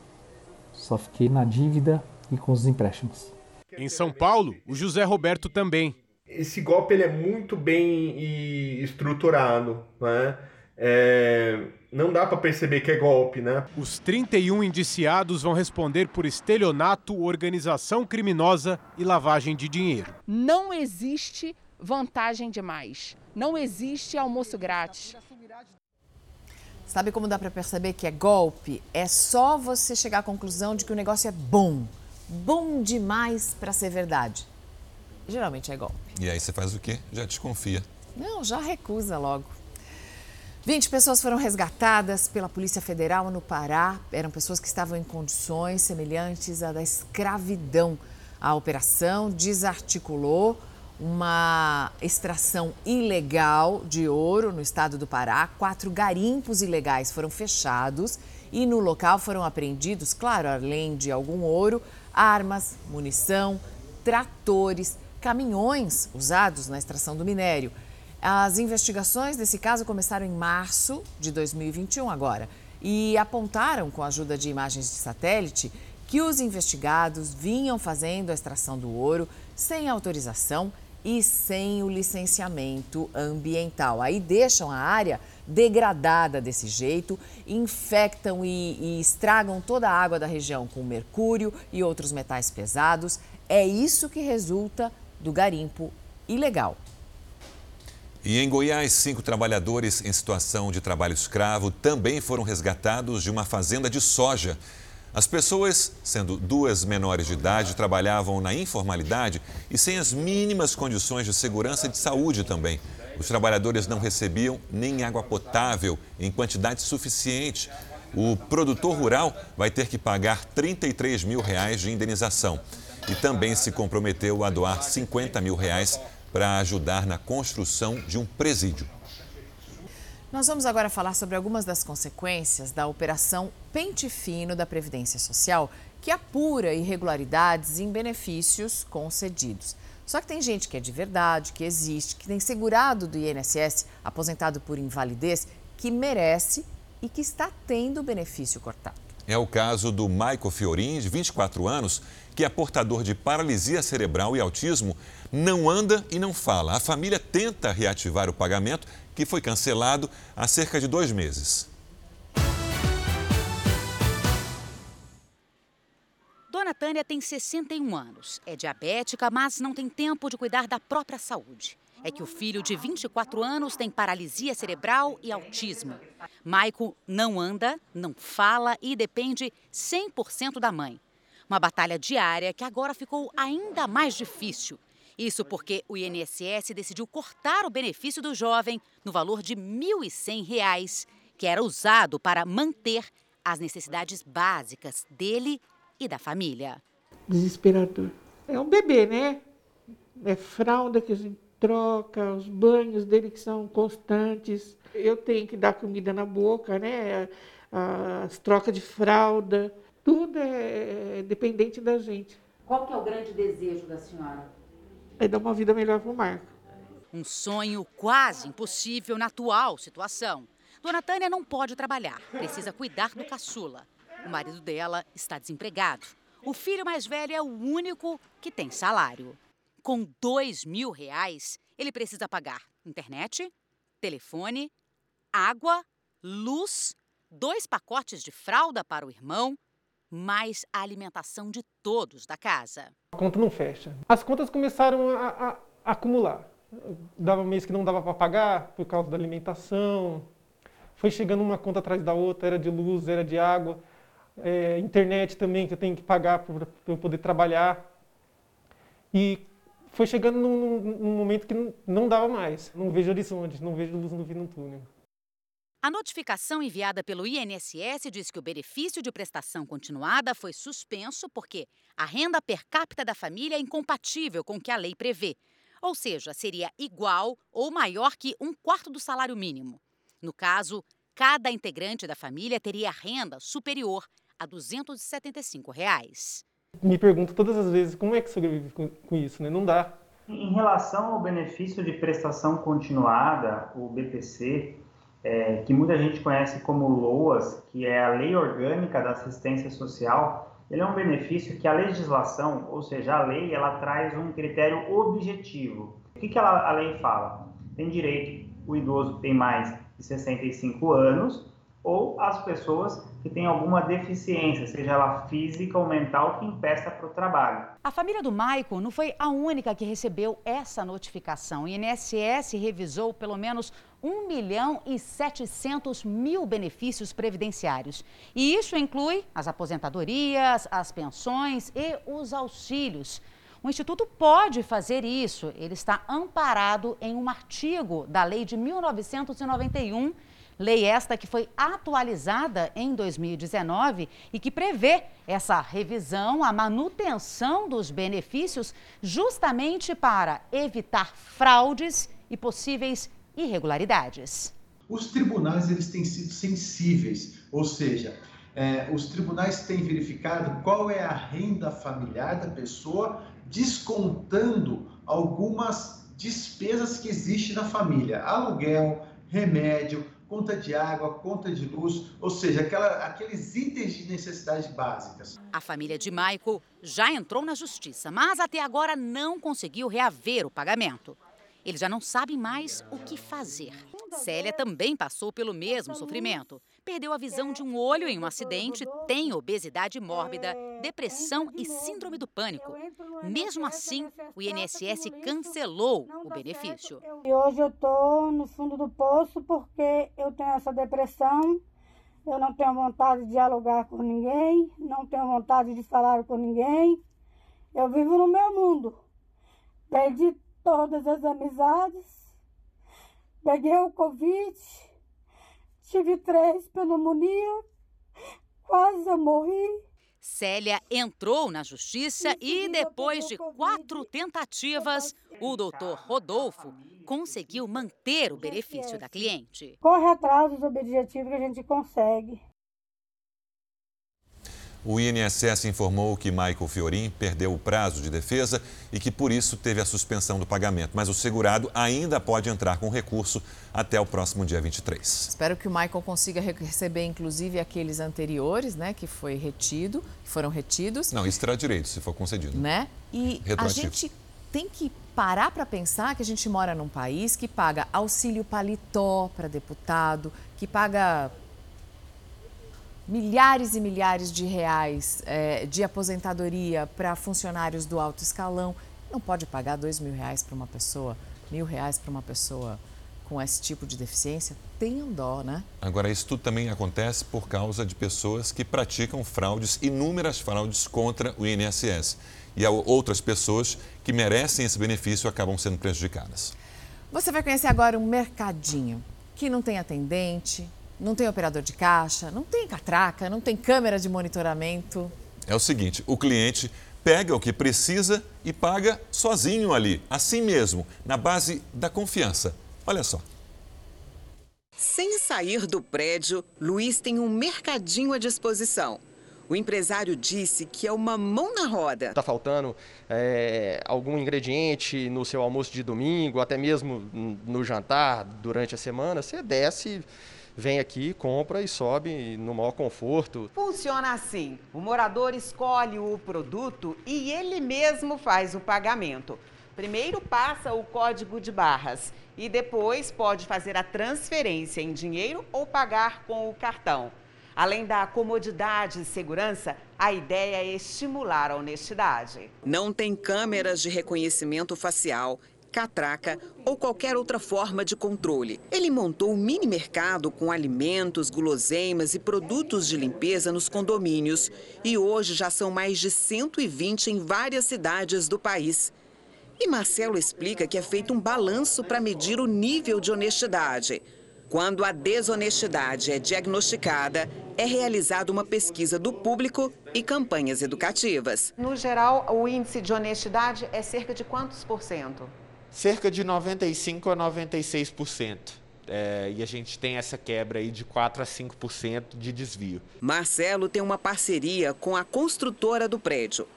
Só fiquei na dívida e com os empréstimos. Em São Paulo, o José Roberto também. Esse golpe ele é muito bem estruturado, né? é, não dá para perceber que é golpe, né? Os 31 indiciados vão responder por estelionato, organização criminosa e lavagem de dinheiro. Não existe vantagem demais. Não existe almoço grátis. Sabe como dá para perceber que é golpe? É só você chegar à conclusão de que o negócio é bom. Bom demais para ser verdade. Geralmente é golpe. E aí você faz o quê? Já desconfia. Não, já recusa logo. 20 pessoas foram resgatadas pela Polícia Federal no Pará. Eram pessoas que estavam em condições semelhantes à da escravidão. A operação desarticulou uma extração ilegal de ouro no estado do Pará. Quatro garimpos ilegais foram fechados e no local foram apreendidos, claro, além de algum ouro, armas, munição, tratores, caminhões usados na extração do minério. As investigações desse caso começaram em março de 2021 agora e apontaram, com a ajuda de imagens de satélite, que os investigados vinham fazendo a extração do ouro sem autorização e sem o licenciamento ambiental. Aí deixam a área degradada desse jeito, infectam e, e, estragam toda a água da região com mercúrio e outros metais pesados. É isso que resulta do garimpo ilegal. E em Goiás, cinco trabalhadores em situação de trabalho escravo também foram resgatados de uma fazenda de soja. As pessoas, sendo duas menores de idade, trabalhavam na informalidade e sem as mínimas condições de segurança e de saúde também. Os trabalhadores não recebiam nem água potável em quantidade suficiente. O produtor rural vai ter que pagar 33 mil reais de indenização e também se comprometeu a doar 50 mil reais para ajudar na construção de um presídio. Nós vamos agora falar sobre algumas das consequências da Operação Pente Fino da Previdência Social, que apura irregularidades em benefícios concedidos. Só que tem gente que é de verdade, que existe, que tem segurado do INSS, aposentado por invalidez, que merece e que está tendo benefício cortado. É o caso do Maico Fiorin, de 24 anos, que é portador de paralisia cerebral e autismo, não anda e não fala. A família tenta reativar o pagamento que foi cancelado há cerca de dois meses. Dona Tânia tem 61 anos, é diabética, mas não tem tempo de cuidar da própria saúde. É que o filho de 24 anos tem paralisia cerebral e autismo. Maico não anda, não fala e depende 100% da mãe. Uma batalha diária que agora ficou ainda mais difícil. Isso porque o INSS decidiu cortar o benefício do jovem no valor de R$ 1.100, que era usado para manter as necessidades básicas dele e da família. Desesperador. É um bebê, né? É fralda que a gente troca, os banhos dele que são constantes. Eu tenho que dar comida na boca, né? As trocas de fralda, tudo é dependente da gente. Qual que é o grande desejo da senhora? É dar uma vida melhor para o Marco. Um sonho quase impossível na atual situação. Dona Tânia não pode trabalhar, precisa cuidar do caçula. O marido dela está desempregado. O filho mais velho é o único que tem salário. Com dois mil reais, ele precisa pagar internet, telefone, água, luz, dois pacotes de fralda para o irmão, mais a alimentação de todos da casa. A conta não fecha. As contas começaram a, a, a acumular. Dava mês que não dava para pagar por causa da alimentação. Foi chegando uma conta atrás da outra, era de luz, era de água. É, internet também que eu tenho que pagar para eu poder trabalhar. E foi chegando num, num momento que não dava mais. Não vejo horizonte, não vejo luz no fim do túnel. A notificação enviada pelo INSS diz que o benefício de prestação continuada foi suspenso porque a renda per capita da família é incompatível com o que a lei prevê, ou seja, seria igual ou maior que um quarto do salário mínimo. No caso, cada integrante da família teria renda superior a 275 reais. Me pergunto todas as vezes como é que sobrevive com isso, né? Não dá. Em relação ao benefício de prestação continuada, o BPC, é, que muita gente conhece como LOAS, que é a Lei Orgânica da Assistência Social, ele é um benefício que a legislação, ou seja, a lei, ela traz um critério objetivo. O que, que ela, a lei fala? Tem direito, o idoso tem mais de 65 anos ou as pessoas que têm alguma deficiência, seja ela física ou mental, que impeça para o trabalho. A família do Maicon não foi a única que recebeu essa notificação. O INSS revisou pelo menos 1 milhão e 700 mil benefícios previdenciários. E isso inclui as aposentadorias, as pensões e os auxílios. O Instituto pode fazer isso. Ele está amparado em um artigo da Lei de 1991 Lei esta que foi atualizada em 2019 e que prevê essa revisão, a manutenção dos benefícios, justamente para evitar fraudes e possíveis irregularidades. Os tribunais eles têm sido sensíveis, ou seja, é, os tribunais têm verificado qual é a renda familiar da pessoa, descontando algumas despesas que existem na família, aluguel, remédio, conta de água, conta de luz, ou seja, aquela, aqueles itens de necessidades básicas. A família de Michael já entrou na justiça, mas até agora não conseguiu reaver o pagamento. Eles já não sabem mais o que fazer. Célia também passou pelo mesmo sofrimento. Perdeu a visão de um olho em um acidente, tem obesidade mórbida, depressão e síndrome do pânico. Mesmo assim, o INSS cancelou o benefício. E hoje eu estou no fundo do poço porque eu tenho essa depressão, eu não tenho vontade de dialogar com ninguém, não tenho vontade de falar com ninguém. Eu vivo no meu mundo. Perdi todas as amizades, Peguei o Covid, tive três pneumonia, quase morri. Célia entrou na justiça e, depois de quatro tentativas, o doutor Rodolfo conseguiu manter o benefício da cliente. Corre atrás dos objetivos que a gente consegue. O INSS informou que Michael Fiorin perdeu o prazo de defesa e que por isso teve a suspensão do pagamento. Mas o segurado ainda pode entrar com recurso até o próximo dia 23. Espero que o Michael consiga receber, inclusive, aqueles anteriores, né, que foi retido, que foram retidos. Não, isso terá direito, se for concedido. Né? E a gente tem que parar para pensar que a gente mora num país que paga auxílio paletó para deputado, que paga milhares e milhares de reais é, de aposentadoria para funcionários do alto escalão. Não pode pagar dois mil reais para uma pessoa, mil reais para uma pessoa com esse tipo de deficiência. Tem um dó, né? Agora, isso tudo também acontece por causa de pessoas que praticam fraudes, inúmeras fraudes contra o INSS. E outras pessoas que merecem esse benefício acabam sendo prejudicadas. Você vai conhecer agora um mercadinho que não tem atendente, não tem operador de caixa, não tem catraca, não tem câmera de monitoramento. É o seguinte: o cliente pega o que precisa e paga sozinho ali, assim mesmo, na base da confiança. Olha só. Sem sair do prédio, Luiz tem um mercadinho à disposição. O empresário disse que é uma mão na roda. Está faltando é, algum ingrediente no seu almoço de domingo, até mesmo no jantar durante a semana, você desce vem aqui, compra e sobe no maior conforto. Funciona assim: o morador escolhe o produto e ele mesmo faz o pagamento. Primeiro passa o código de barras e depois pode fazer a transferência em dinheiro ou pagar com o cartão. Além da comodidade e segurança, a ideia é estimular a honestidade. Não tem câmeras de reconhecimento facial catraca ou qualquer outra forma de controle. Ele montou um mini mercado com alimentos, guloseimas e produtos de limpeza nos condomínios e hoje já são mais de 120 em várias cidades do país. E Marcelo explica que é feito um balanço para medir o nível de honestidade. Quando a desonestidade é diagnosticada, é realizada uma pesquisa do público e campanhas educativas. No geral, o índice de honestidade é cerca de quantos por cento? Cerca de 95% a 96%. É, e a gente tem essa quebra aí de 4 a 5% de desvio. Marcelo tem uma parceria com a construtora do prédio.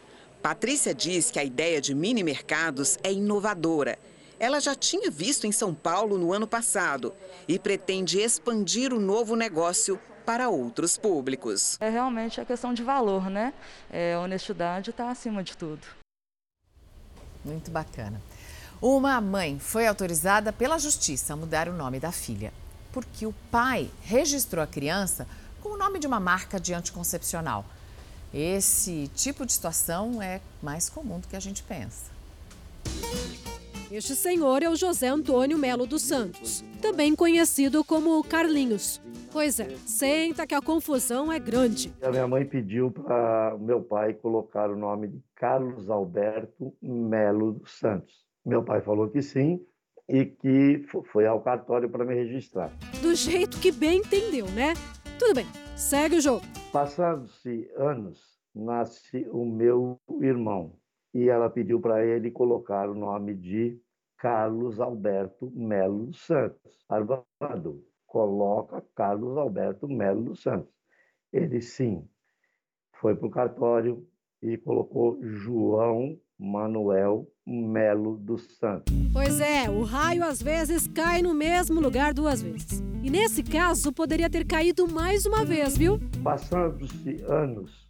Patrícia diz que a ideia de mini mercados é inovadora. Ela já tinha visto em São Paulo no ano passado e pretende expandir o novo negócio para outros públicos. É realmente a questão de valor, né? É, a honestidade está acima de tudo. Muito bacana. Uma mãe foi autorizada pela justiça a mudar o nome da filha. porque o pai registrou a criança com o nome de uma marca de anticoncepcional. Esse tipo de situação é mais comum do que a gente pensa. Este senhor é o José Antônio Melo dos Santos, também conhecido como Carlinhos. Pois é, senta que a confusão é grande. A minha mãe pediu para o meu pai colocar o nome de Carlos Alberto Melo dos Santos. Meu pai falou que sim e que foi ao cartório para me registrar. Do jeito que bem entendeu, né? Tudo bem, segue o jogo. Passados-se anos, nasce o meu irmão e ela pediu para ele colocar o nome de Carlos Alberto Melo dos Santos. Arvado, coloca Carlos Alberto Melo dos Santos. Ele sim foi para o cartório e colocou João Manuel Melo dos Santos. Pois é, o raio às vezes cai no mesmo lugar duas vezes. E nesse caso poderia ter caído mais uma vez, viu? Passando-se anos,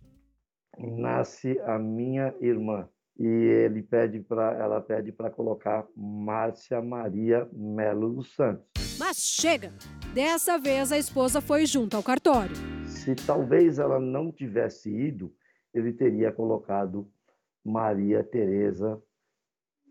nasce a minha irmã e ele pede para ela pede para colocar Márcia Maria Melo dos Santos. Mas chega! Dessa vez a esposa foi junto ao cartório. Se talvez ela não tivesse ido, ele teria colocado Maria Teresa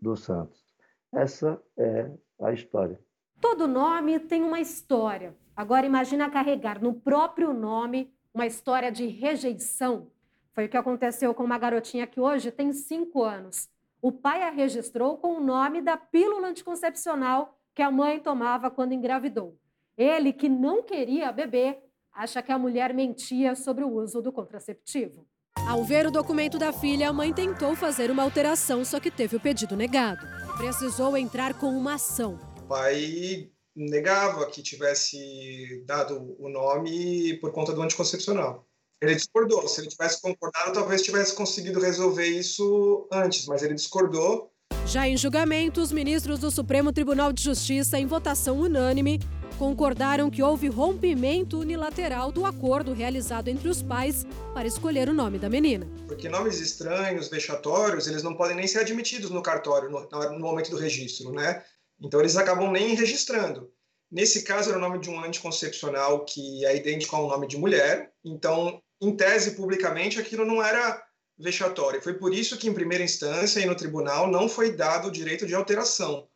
dos Santos. Essa é a história. Todo nome tem uma história. Agora imagina carregar no próprio nome uma história de rejeição foi o que aconteceu com uma garotinha que hoje tem cinco anos. O pai a registrou com o nome da pílula anticoncepcional que a mãe tomava quando engravidou. Ele, que não queria beber, acha que a mulher mentia sobre o uso do contraceptivo. Ao ver o documento da filha, a mãe tentou fazer uma alteração, só que teve o pedido negado. Precisou entrar com uma ação. O pai negava que tivesse dado o nome por conta do anticoncepcional. Ele discordou. Se ele tivesse concordado, talvez tivesse conseguido resolver isso antes, mas ele discordou. Já em julgamento, os ministros do Supremo Tribunal de Justiça, em votação unânime, concordaram que houve rompimento unilateral do acordo realizado entre os pais para escolher o nome da menina. Porque nomes estranhos, vexatórios, eles não podem nem ser admitidos no cartório no, momento do registro, né? Então eles acabam nem registrando. Nesse caso, era o nome de um anticoncepcional que é idêntico ao nome de mulher, então em tese, publicamente, aquilo não era vexatório. Foi por isso que, em primeira instância e no tribunal, não foi dado o direito de alteração.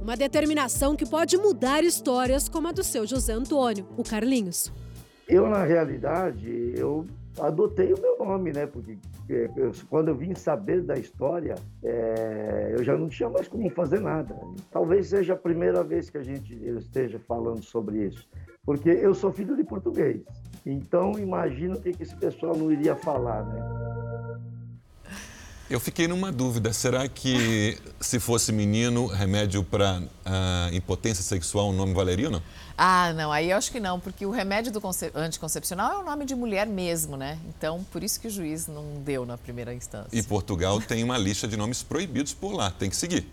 Uma determinação que pode mudar histórias como a do seu José Antônio, o Carlinhos. Eu, na realidade, eu adotei o meu nome, né? Porque é, eu, quando eu vim saber da história, é, eu já não tinha mais como fazer nada. Talvez seja a primeira vez que a gente esteja falando sobre isso, porque eu sou filho de português. Então, imagina o que esse pessoal não iria falar, né? Eu fiquei numa dúvida. Será que se fosse menino, remédio para uh, impotência sexual, o nome valeria ou não? Ah, não. Aí eu acho que não, porque o remédio do anticoncepcional é o nome de mulher mesmo, né? Então, por isso que o juiz não deu na primeira instância. E Portugal tem uma lista de nomes proibidos por lá. Tem que seguir.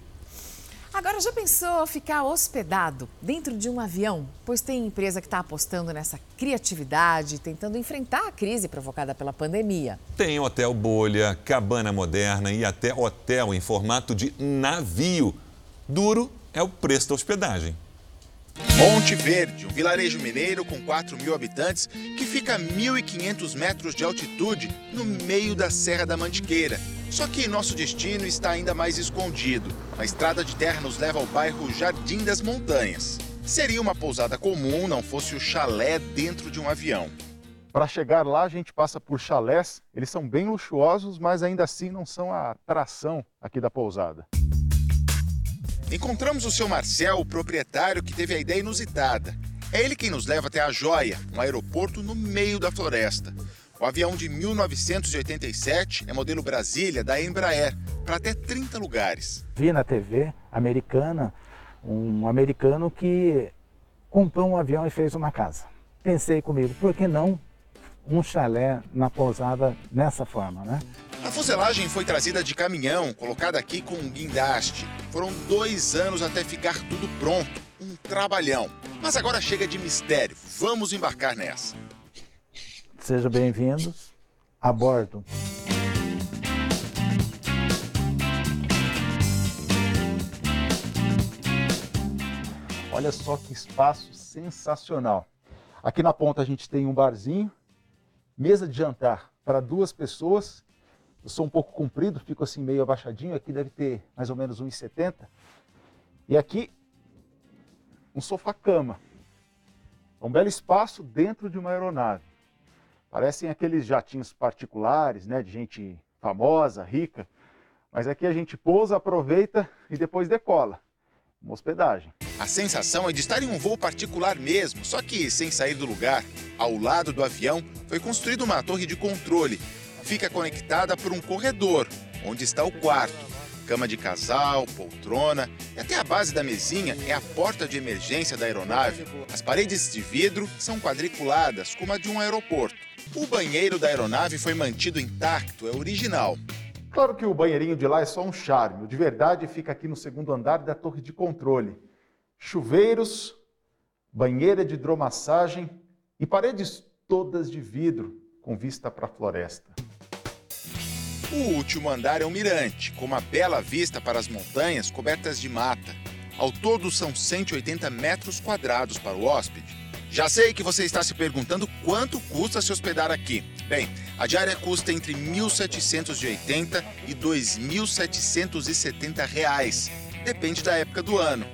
Agora, já pensou ficar hospedado dentro de um avião? Pois tem empresa que está apostando nessa criatividade, tentando enfrentar a crise provocada pela pandemia. Tem hotel bolha, cabana moderna e até hotel em formato de navio. Duro é o preço da hospedagem. Monte Verde, um vilarejo mineiro com 4 mil habitantes que fica a 1.500 metros de altitude no meio da Serra da Mantiqueira só que nosso destino está ainda mais escondido. A estrada de terra nos leva ao bairro Jardim das Montanhas. Seria uma pousada comum não fosse o chalé dentro de um avião. Para chegar lá, a gente passa por chalés. Eles são bem luxuosos, mas ainda assim não são a atração aqui da pousada. Encontramos o seu Marcel, o proprietário que teve a ideia inusitada. É ele quem nos leva até a Joia, um aeroporto no meio da floresta. O avião de 1987 é modelo Brasília da Embraer, para até 30 lugares. Vi na TV americana um americano que comprou um avião e fez uma casa. Pensei comigo, por que não um chalé na pousada nessa forma, né? A fuselagem foi trazida de caminhão, colocada aqui com um guindaste. Foram dois anos até ficar tudo pronto. Um trabalhão. Mas agora chega de mistério. Vamos embarcar nessa. Sejam bem-vindos a bordo. Olha só que espaço sensacional. Aqui na ponta a gente tem um barzinho, mesa de jantar para duas pessoas. Eu sou um pouco comprido, fico assim meio abaixadinho. Aqui deve ter mais ou menos 1,70. E aqui um sofá-cama. Um belo espaço dentro de uma aeronave. Parecem aqueles jatinhos particulares, né, de gente famosa, rica. Mas aqui a gente pousa, aproveita e depois decola. Uma hospedagem. A sensação é de estar em um voo particular mesmo, só que sem sair do lugar. Ao lado do avião foi construída uma torre de controle. Fica conectada por um corredor, onde está o quarto. Cama de casal, poltrona e até a base da mesinha é a porta de emergência da aeronave. As paredes de vidro são quadriculadas, como a de um aeroporto. O banheiro da aeronave foi mantido intacto, é original. Claro que o banheirinho de lá é só um charme. O de verdade fica aqui no segundo andar da torre de controle. Chuveiros, banheira de hidromassagem e paredes todas de vidro com vista para a floresta. O último andar é um mirante, com uma bela vista para as montanhas cobertas de mata. Ao todo são 180 metros quadrados para o hóspede. Já sei que você está se perguntando quanto custa se hospedar aqui. Bem, a diária custa entre 1.780 e 2.770 reais. Depende da época do ano.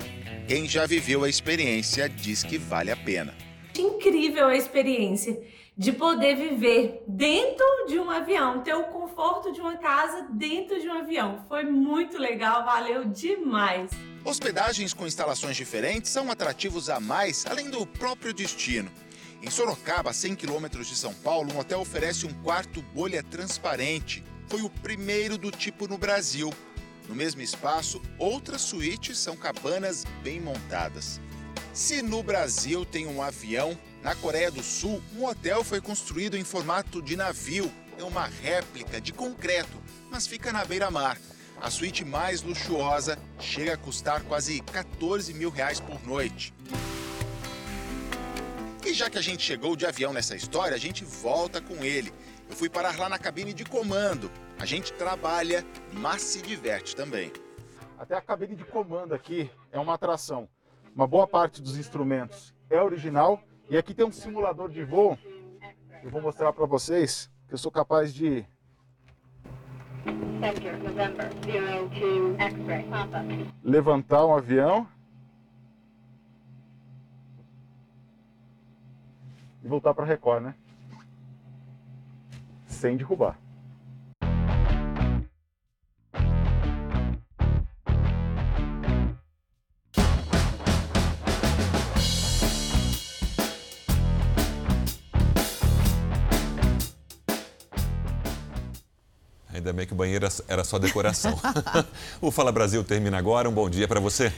Quem já viveu a experiência diz que vale a pena. Incrível a experiência de poder viver dentro de um avião, ter o conforto de uma casa dentro de um avião. Foi muito legal, valeu demais. Hospedagens com instalações diferentes são atrativos a mais, além do próprio destino. Em Sorocaba, a 100 quilômetros de São Paulo, um hotel oferece um quarto bolha transparente. Foi o primeiro do tipo no Brasil. No mesmo espaço, outras suítes são cabanas bem montadas. Se no Brasil tem um avião, na Coreia do Sul, um hotel foi construído em formato de navio. É uma réplica de concreto, mas fica na beira-mar. A suíte mais luxuosa chega a custar quase 14 mil reais por noite. E já que a gente chegou de avião nessa história, a gente volta com ele. Eu fui parar lá na cabine de comando. A gente trabalha, mas se diverte também. Até a cabine de comando aqui é uma atração. Uma boa parte dos instrumentos é original e aqui tem um simulador de voo. Eu vou mostrar para vocês que eu sou capaz de levantar um avião e voltar para Record, né? Sem derrubar. Ainda bem que o banheiro era só decoração. (laughs) o Fala Brasil termina agora. Um bom dia para você.